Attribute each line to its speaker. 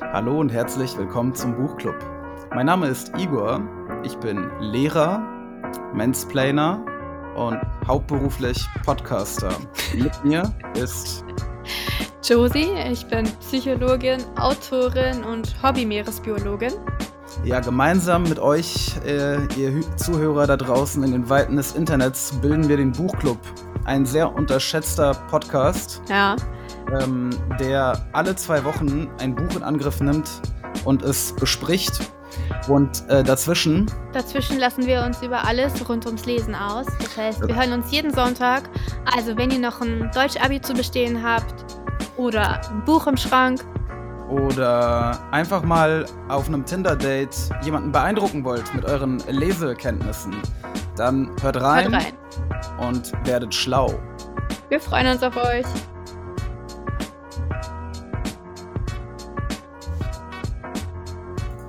Speaker 1: Hallo und herzlich willkommen zum Buchclub. Mein Name ist Igor, ich bin Lehrer, Mansplainer und hauptberuflich Podcaster. Mit mir ist
Speaker 2: Josie, ich bin Psychologin, Autorin und Hobby-Meeresbiologin.
Speaker 1: Ja, gemeinsam mit euch, äh, ihr Zuhörer da draußen in den Weiten des Internets, bilden wir den Buchclub. Ein sehr unterschätzter Podcast.
Speaker 2: Ja.
Speaker 1: Ähm, der alle zwei Wochen ein Buch in Angriff nimmt und es bespricht. Und äh, dazwischen.
Speaker 2: Dazwischen lassen wir uns über alles rund ums Lesen aus. Das heißt, wir hören uns jeden Sonntag. Also, wenn ihr noch ein Deutsch-Abi zu bestehen habt oder ein Buch im Schrank
Speaker 1: oder einfach mal auf einem Tinder-Date jemanden beeindrucken wollt mit euren Lesekenntnissen, dann hört rein,
Speaker 2: hört rein.
Speaker 1: und werdet schlau.
Speaker 2: Wir freuen uns auf euch.